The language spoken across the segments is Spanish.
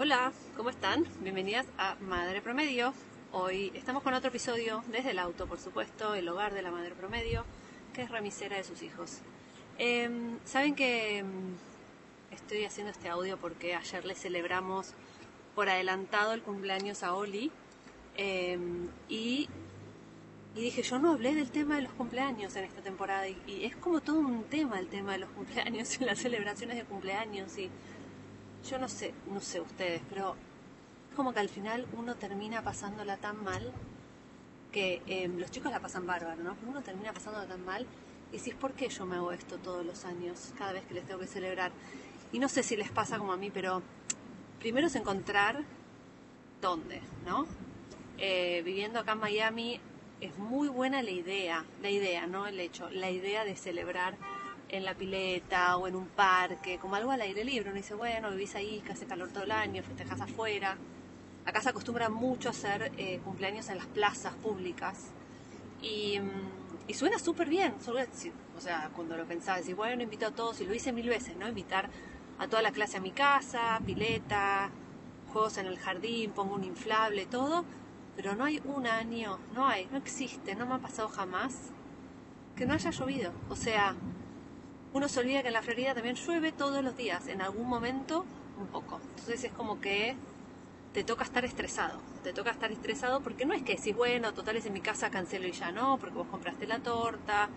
Hola, ¿cómo están? Bienvenidas a Madre Promedio. Hoy estamos con otro episodio desde el auto, por supuesto, el hogar de la Madre Promedio, que es remisera de sus hijos. Em, Saben que em, estoy haciendo este audio porque ayer le celebramos por adelantado el cumpleaños a Oli em, y, dije, yo no hablé del tema de los cumpleaños en esta temporada y, y es como todo un tema el tema de los cumpleaños y las celebraciones de cumpleaños y yo no sé, no sé ustedes, pero es como que al final uno termina pasándola tan mal que eh, los chicos la pasan bárbaro, ¿no? Pero uno termina pasándola tan mal y decís, ¿por qué yo me hago esto todos los años, cada vez que les tengo que celebrar? Y no sé si les pasa como a mí, pero primero es encontrar dónde, ¿no? Eh, viviendo acá en Miami es muy buena la idea, la idea, no el hecho, la idea de celebrar en la pileta o en un parque, como algo al aire libre. Uno dice, bueno, vivís ahí, que hace calor todo el año, festejas afuera. Acá se acostumbra mucho a hacer eh, cumpleaños en las plazas públicas. Y, mm, y suena súper bien. O sea, cuando lo pensaba, decir, bueno, invito a todos, y lo hice mil veces, ¿no? Invitar a toda la clase a mi casa, pileta, juegos en el jardín, pongo un inflable, todo. Pero no hay un año, no hay, no existe, no me ha pasado jamás que no haya llovido. O sea, uno se olvida que en la Florida también llueve todos los días, en algún momento un poco. Entonces es como que te toca estar estresado, te toca estar estresado porque no es que decís, bueno, total es en mi casa, cancelo y ya no, porque vos compraste la torta,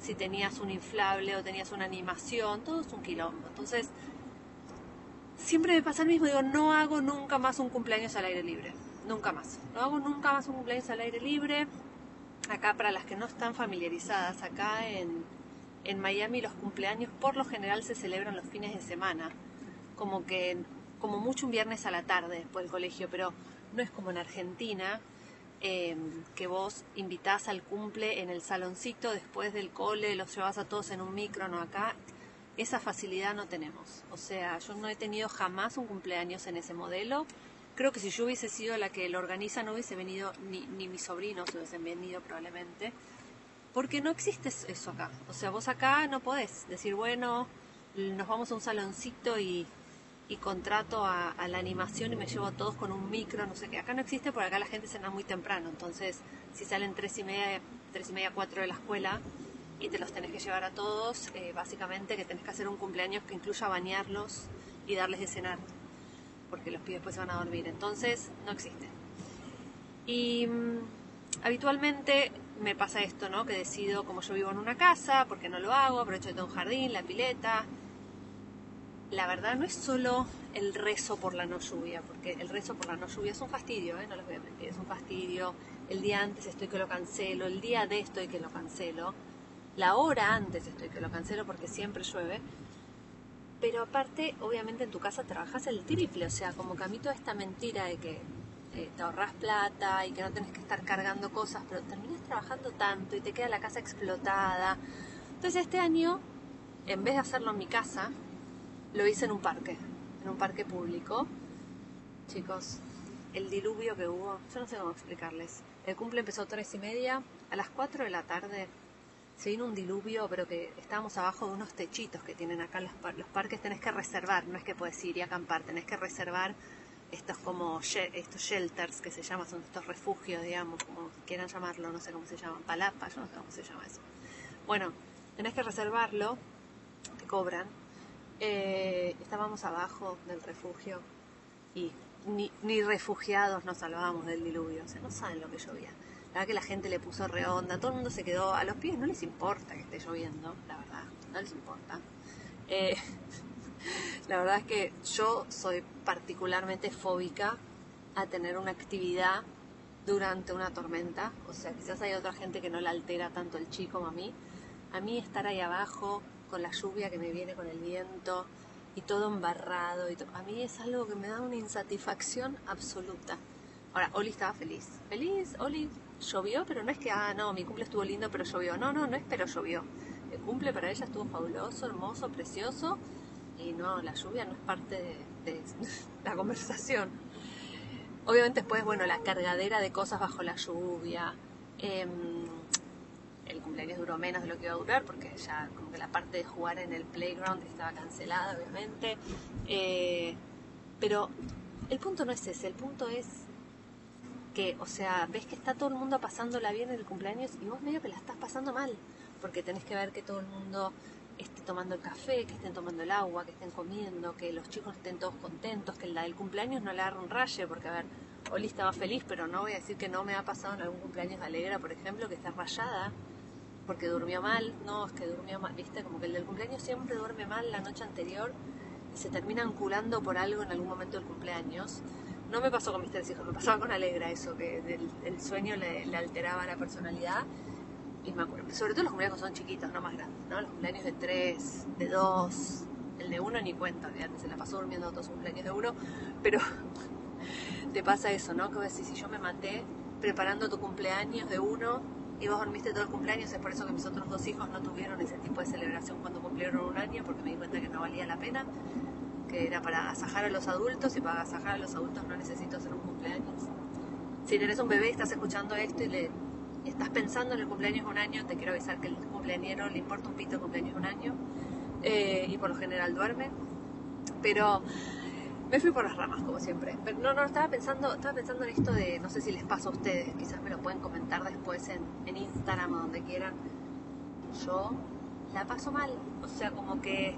si tenías un inflable o tenías una animación, todo es un quilombo. Entonces, siempre me pasa lo mismo, digo, no hago nunca más un cumpleaños al aire libre, nunca más. No hago nunca más un cumpleaños al aire libre. Acá, para las que no están familiarizadas, acá en, en Miami los cumpleaños por lo general se celebran los fines de semana, como que como mucho un viernes a la tarde después del colegio, pero no es como en Argentina eh, que vos invitás al cumple en el saloncito después del cole, los llevas a todos en un micro, no acá. Esa facilidad no tenemos. O sea, yo no he tenido jamás un cumpleaños en ese modelo. Creo que si yo hubiese sido la que lo organiza no hubiese venido, ni, ni mis sobrinos hubiesen venido probablemente porque no existe eso acá. O sea, vos acá no podés decir, bueno, nos vamos a un saloncito y, contrato a, la animación y me llevo a todos con un micro, no sé qué. Acá no existe porque acá la gente cena muy temprano. Entonces, si salen tres y media, tres y media, cuatro de la escuela y te los tenés que llevar a todos, eh, básicamente que tenés que hacer un cumpleaños que incluya bañarlos y darles de cenar. Porque los pibes después se van a dormir. Entonces, no existe. Y mm, habitualmente me pasa esto, ¿no? Que decido, como yo vivo en una casa, porque no lo hago, aprovecho de todo un jardín, la pileta. La verdad no es solo el rezo por la no lluvia, porque el rezo por la no lluvia es un fastidio, ¿eh? No les voy a mentir, es un fastidio. El día antes estoy que lo cancelo, el día de estoy que lo cancelo, la hora antes estoy que lo cancelo porque siempre llueve. Pero aparte, obviamente en tu casa trabajas el triple, o sea, como que a mí toda esta mentira de que eh, te ahorras plata y que no tenés que estar cargando cosas, pero terminas trabajando tanto y te queda la casa explotada. Entonces este año, en vez de hacerlo en mi casa, lo hice en un parque, en un parque público. Chicos, el diluvio que hubo, yo no sé cómo explicarles. El cumple empezó a tres y media, a las 4 de la tarde se vino un diluvio, pero que estábamos abajo de unos techitos que tienen acá los, los parques, tenés que reservar, no es que puedes ir y acampar, tenés que reservar estos como estos shelters que se llaman, son estos refugios, digamos, como quieran llamarlo, no sé cómo se llaman, palapas, yo no sé cómo se llama eso. Bueno, tenés que reservarlo, te cobran. Eh, estábamos abajo del refugio y ni, ni, refugiados nos salvábamos del diluvio, o sea, no saben lo que llovía. La verdad que la gente le puso reonda, todo el mundo se quedó, a los pies no les importa que esté lloviendo, la verdad, no les importa. Eh, la verdad es que yo soy particularmente fóbica a tener una actividad durante una tormenta. O sea, quizás hay otra gente que no la altera tanto el chico como a mí. A mí estar ahí abajo con la lluvia que me viene con el viento y todo embarrado, y a mí es algo que me da una insatisfacción absoluta. Ahora, Oli estaba feliz. Feliz, Oli llovió, pero no es que, ah, no, mi cumple estuvo lindo, pero llovió. No, no, no es pero llovió. El cumple para ella estuvo fabuloso, hermoso, precioso y no, la lluvia no es parte de, la conversación. Obviamente después, bueno, la cargadera de cosas bajo la lluvia. Em, el cumpleaños duró menos de lo que iba a durar porque ya como que la parte de jugar en el playground estaba cancelada, obviamente. Eh, pero el punto no es ese, el punto es que, o sea, ves que está todo el mundo pasándola bien en el cumpleaños y vos medio que la estás pasando mal, porque tenés que ver que todo el mundo esté tomando el café, que estén tomando el agua, que estén comiendo, que los chicos estén todos contentos, que la del cumpleaños no le agarre un raye, porque a ver, Oli estaba feliz, pero no voy a decir que no me ha pasado en algún cumpleaños de Alegra, por ejemplo, que está rayada porque durmió mal, no, es que durmió mal, viste, como que el del cumpleaños siempre duerme mal la noche anterior y se termina enculando por algo en algún momento del cumpleaños. No me pasó con mis tres hijos, me pasaba con Alegra eso, que el, sueño le, alteraba la personalidad. Y me acuerdo, sobre todo los cumpleaños son chiquitos, no más grandes, ¿no? Los cumpleaños de tres, de dos, el de uno ni cuenta, antes se la pasó durmiendo todos los cumpleaños de uno, pero te pasa eso, ¿no? Que decís, si yo me maté preparando tu cumpleaños de uno y vos dormiste todo el cumpleaños, es por eso que mis otros dos hijos no tuvieron ese tipo de celebración cuando cumplieron un año, porque me di cuenta que no valía la pena, que era para agasajar a los adultos y para agasajar a los adultos no necesito hacer un cumpleaños. Si tenés un bebé y estás escuchando esto y le estás pensando en el cumpleaños de un año, te quiero avisar que el cumpleañero le importa un pito el cumpleaños de un año eh, y por lo general duerme. Pero me fui por las ramas, como siempre. Pero no, no, estaba pensando, estaba pensando en esto de, no sé si les pasa a ustedes, quizás me lo pueden comentar después en, en Instagram o donde quieran. Yo la paso mal. O sea, como que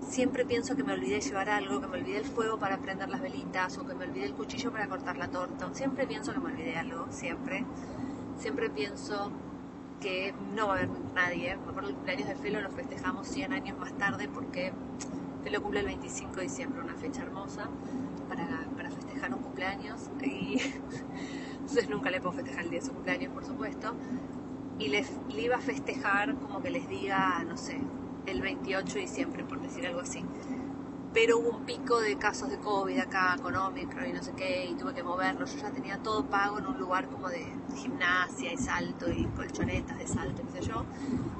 siempre pienso que me olvidé llevar algo, que me olvidé el fuego para prender las velitas o que me olvidé el cuchillo para cortar la torta. Siempre pienso que me olvidé algo, siempre. Siempre pienso que no va a haber nadie. Me acuerdo el cumpleaños de Felo lo festejamos 100 años más tarde porque él lo cumple el 25 de diciembre, una fecha hermosa para, para festejar un cumpleaños. Y entonces nunca le puedo festejar el día de su cumpleaños, por supuesto. Y le, le iba a festejar como que les diga, no sé, el 28 de diciembre, por decir algo así pero hubo un pico de casos de COVID acá con y no sé qué, y tuve que moverlo. Yo ya tenía todo pago en un lugar como de gimnasia y salto y colchonetas de salto, qué sé yo,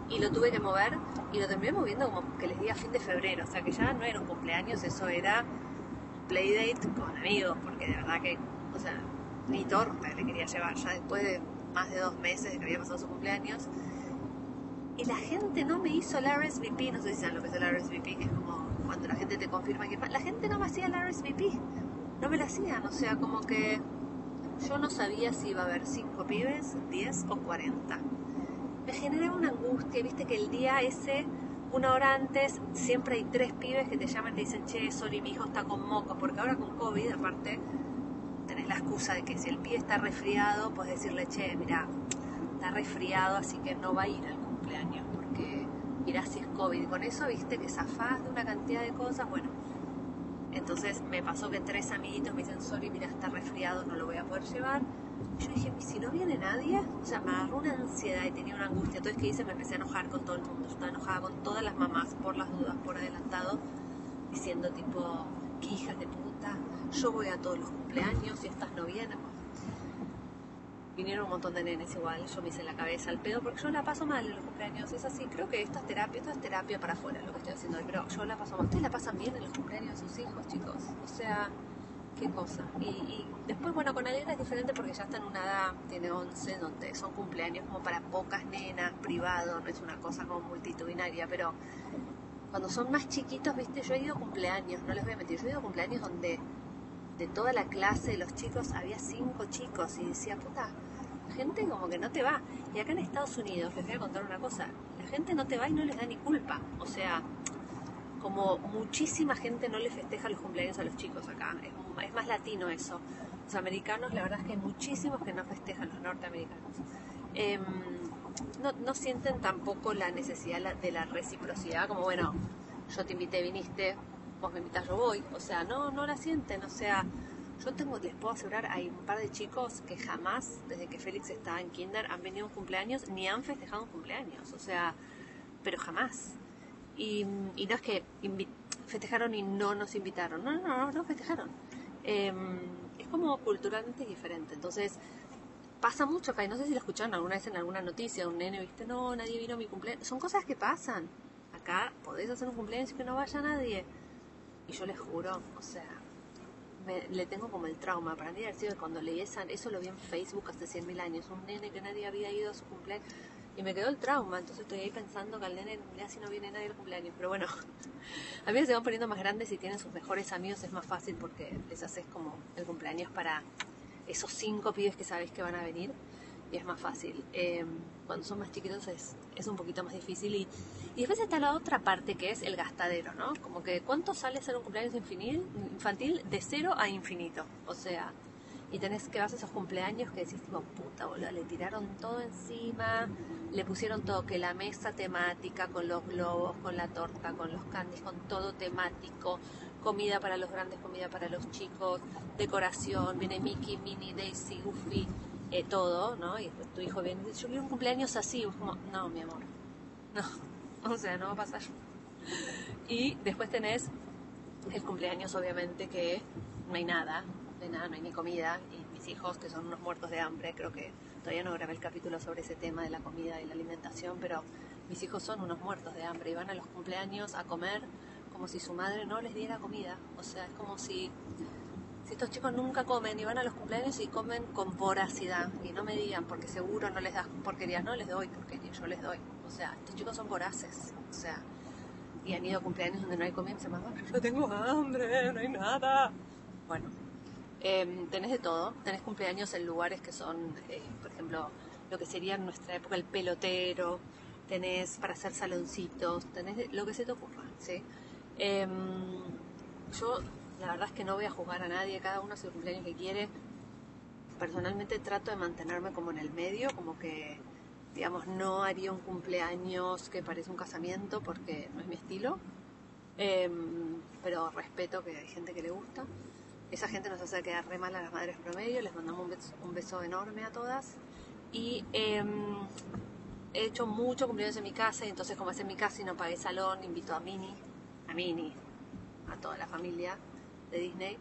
y lo tuve que mover y lo terminé moviendo como que les di a fin de febrero, o sea que ya no era un cumpleaños, eso era playdate con amigos, porque de verdad que, o sea, ni torta le quería llevar ya después de más de dos meses de que había pasado su cumpleaños. Y la gente no me hizo el RSVP, no sé si saben lo que es el RSVP, que es como cuando la gente te confirma que la gente no me hacía la RSVP, no me la hacían, o sea, como que yo no sabía si iba a haber 5 pibes, 10 o 40. Me generaba una angustia, viste que el día ese, una hora antes, siempre hay tres pibes que te llaman y te dicen, che, sorry, mi hijo está con moco, porque ahora con COVID, aparte, tenés la excusa de que si el pie está resfriado, puedes decirle, che, mira, está resfriado, así que no va a ir al cumpleaños, porque es COVID. Con eso, viste, que zafás de una cantidad de cosas. Bueno, entonces me pasó que tres amiguitos me dicen, sorry, mira, está resfriado, no lo voy a poder llevar. yo dije, si no viene nadie, o sea, me agarró una ansiedad y tenía una angustia. Entonces, ¿qué hice? Me empecé a enojar con todo el mundo. Estaba enojada con todas las mamás por las dudas, por adelantado, diciendo tipo, qué hijas de puta, yo voy a todos los cumpleaños y estas no vienen vinieron un montón de nenes igual, yo me hice la cabeza al pedo porque yo la paso mal en los cumpleaños, es así, creo que esto es terapia, esto es terapia para afuera lo que estoy haciendo hoy, pero yo la paso mal. Ustedes la pasan bien en los cumpleaños de sus hijos, chicos, o sea, qué cosa. Y, después, bueno, con Alegra es diferente porque ya está en una edad, tiene 11, donde son cumpleaños como para pocas nenas, privado, no es una cosa como multitudinaria, pero cuando son más chiquitos, viste, yo he ido a cumpleaños, no les voy a mentir, yo he ido a cumpleaños donde de toda la clase de los chicos había cinco chicos y decía, puta, gente como que no te va. Y acá en Estados Unidos, les voy a contar una cosa, la gente no te va y no les da ni culpa. O sea, como muchísima gente no le festeja los cumpleaños a los chicos acá, es, más latino eso. Los americanos, la verdad es que hay muchísimos que no festejan, los norteamericanos. Em, no, no sienten tampoco la necesidad de la reciprocidad, como bueno, yo te invité, viniste, vos me invitas, yo voy. O sea, no, no la sienten. O sea, yo tengo, les puedo asegurar, hay un par de chicos que jamás, desde que Félix estaba en kinder, han venido a un cumpleaños ni han festejado un cumpleaños. O sea, pero jamás. Y, no es que festejaron y no nos invitaron. No, no, no, no festejaron. Em, es como culturalmente diferente. Entonces, pasa mucho acá. Y no sé si lo escucharon alguna vez en alguna noticia. Un nene, viste, no, nadie vino a mi cumpleaños. Son cosas que pasan. Acá podés hacer un cumpleaños y que no vaya nadie. Y yo les juro, o sea, le tengo como el trauma. Para mí, decir cuando leí esa, eso lo vi en Facebook hace 100.000 años. Un nene que nadie había ido a su cumpleaños. Y me quedó el trauma, entonces estoy ahí pensando que al nene así no viene nadie al cumpleaños. Pero bueno, a mí se van poniendo más grandes y tienen sus mejores amigos, es más fácil porque les haces como el cumpleaños para esos cinco pibes que sabes que van a venir y es más fácil. Em, cuando son más chiquitos es, es un poquito más difícil y, y, después está la otra parte que es el gastadero, ¿no? Como que cuánto sale hacer un cumpleaños infantil de cero a infinito. O sea, y tenés que vas a esos cumpleaños que decís tipo, puta boludo, le tiraron todo encima, le pusieron todo, que la mesa temática, con los globos, con la torta, con los candies, con todo temático, comida para los grandes, comida para los chicos, decoración, viene Mickey, Minnie, Daisy, Goofy, eh, todo, ¿no? Y tu hijo viene y yo quiero un cumpleaños así, y vos como, no, mi amor, no, o sea, no va a pasar. Y después tenés el cumpleaños, obviamente, que no hay nada, de nada, no hay ni comida, y mis hijos, que son unos muertos de hambre, creo que todavía no grabé el capítulo sobre ese tema de la comida y la alimentación, pero mis hijos son unos muertos de hambre y van a los cumpleaños a comer como si su madre no les diera comida. O sea, es como si, si estos chicos nunca comen y van a los cumpleaños y comen con voracidad. Y no me digan, porque seguro no les das porquerías. No les doy porquerías, yo les doy. O sea, estos chicos son voraces. O sea, y han ido a cumpleaños donde no hay comida y se mamá, yo tengo hambre, no hay nada. Bueno, eh, tenés de todo. Tenés cumpleaños en lugares que son, eh, por ejemplo, lo que sería en nuestra época el pelotero. Tenés para hacer saloncitos, tenés lo que se te ocurra, ¿sí? Eh, yo la verdad es que no voy a juzgar a nadie, cada uno hace el cumpleaños que quiere. Personalmente trato de mantenerme como en el medio, como que, digamos, no haría un cumpleaños que parece un casamiento porque no es mi estilo. Eh, pero respeto que hay gente que le gusta. Esa gente nos hace quedar re mal a las madres promedio, les mandamos un beso, un beso enorme a todas. Y eh, he hecho mucho cumpleaños en mi casa, y entonces como es en mi casa y no pagué salón, invito a Mini, a Mini, a toda la familia de Disney.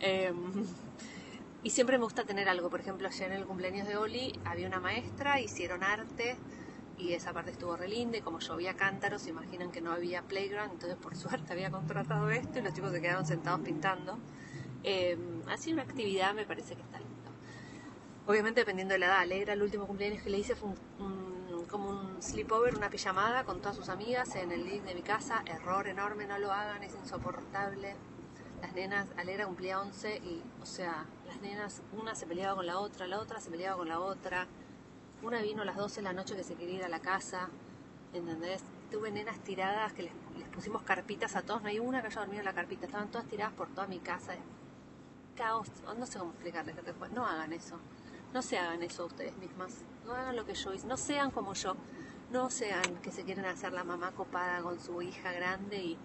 Eh, y siempre me gusta tener algo. Por ejemplo, ayer en el cumpleaños de Oli había una maestra, hicieron arte y esa parte estuvo re linda. Y como llovía cántaros, se imaginan que no había playground, entonces por suerte había contratado esto y los chicos se quedaron sentados pintando. Eh, así una actividad me parece que está lindo. Obviamente dependiendo de la edad. Alegra el último cumpleaños que le hice fue un, un, como un sleepover, una pijamada con todas sus amigas en el living de mi casa. Error enorme, no lo hagan, es insoportable. Las nenas, Alegra cumplía 11 y, o sea, las nenas, una se peleaba con la otra, la otra se peleaba con la otra. Una vino a las 12 de la noche que se quería ir a la casa, ¿entendés? Tuve nenas tiradas que les, les pusimos carpitas a todos, no hay una que haya dormido en la carpita, estaban todas tiradas por toda mi casa. Caos, no sé cómo explicarles no hagan eso. No se hagan eso ustedes mismas. No hagan lo que yo hice. No sean como yo. No sean que se quieren hacer la mamá copada con su hija grande y...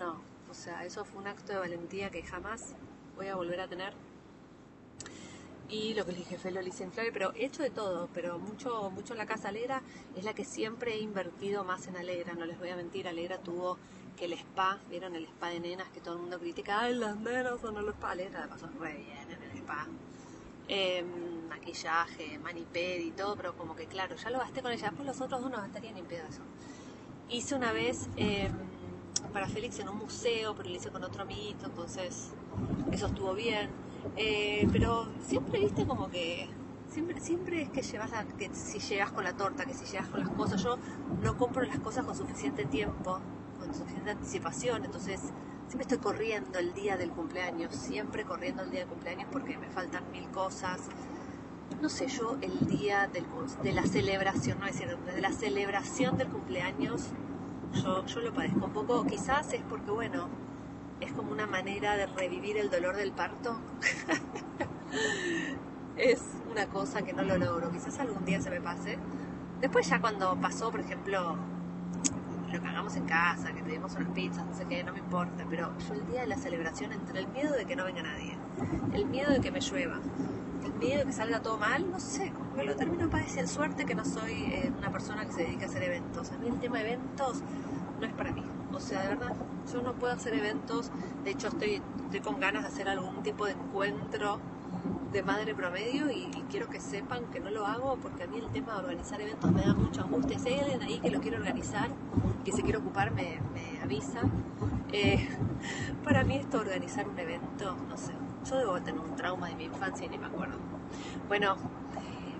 No. O sea, eso fue un acto de valentía que jamás voy a volver a tener. Y lo que le dije fue lo hice inflable, pero he hecho de todo, pero mucho, mucho la casa Alegra es la que siempre he invertido más en Alegra, no les voy a mentir, Alegra tuvo que el spa, vieron el spa de nenas que todo el mundo critica, ay las nenas son el spa, Alegra pasó re bien en el spa, eh, maquillaje, maniped y todo, pero como que claro, ya lo gasté con ella, después los otros dos no gastarían ni pedo eso. Hice una vez eh, para Félix en un museo, pero lo hice con otro amiguito, entonces eso estuvo bien. Eh, pero siempre viste como que siempre siempre es que llevas que si llegas con la torta que si llegas con las cosas yo no compro las cosas con suficiente tiempo con suficiente anticipación entonces siempre estoy corriendo el día del cumpleaños siempre corriendo el día del cumpleaños porque me faltan mil cosas no sé yo el día del, de la celebración no es decir de la celebración del cumpleaños yo, yo lo padezco un poco quizás es porque bueno es como una manera de revivir el dolor del parto. es una cosa que no lo logro. Quizás algún día se me pase. Después ya cuando pasó, por ejemplo, lo que hagamos en casa, que pedimos unas pizzas, no sé qué, no me importa. Pero yo el día de la celebración, entre el miedo de que no venga nadie, el miedo de que me llueva, el miedo de que salga todo mal, no sé, como lo termino padeciendo. Suerte que no soy eh, una persona que se dedica a hacer eventos. A mí el tema de eventos no es para mí. O sea, de verdad, yo no puedo hacer eventos. De hecho, estoy, estoy con ganas de hacer algún tipo de encuentro de madre promedio y, quiero que sepan que no lo hago porque a mí el tema de organizar eventos me da mucha angustia. Si hay alguien ahí que lo quiere organizar, que se quiere ocupar, me, me avisa. Eh, para mí esto organizar un evento, no sé, yo debo tener un trauma de mi infancia y ni me acuerdo. Bueno,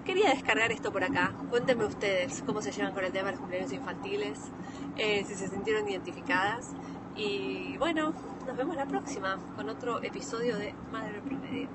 quería descargar esto por acá. Cuéntenme ustedes cómo se llevan con el tema de los cumpleaños infantiles, eh, si se sintieron identificadas. Y bueno, nos vemos la próxima con otro episodio de Madre Promedio.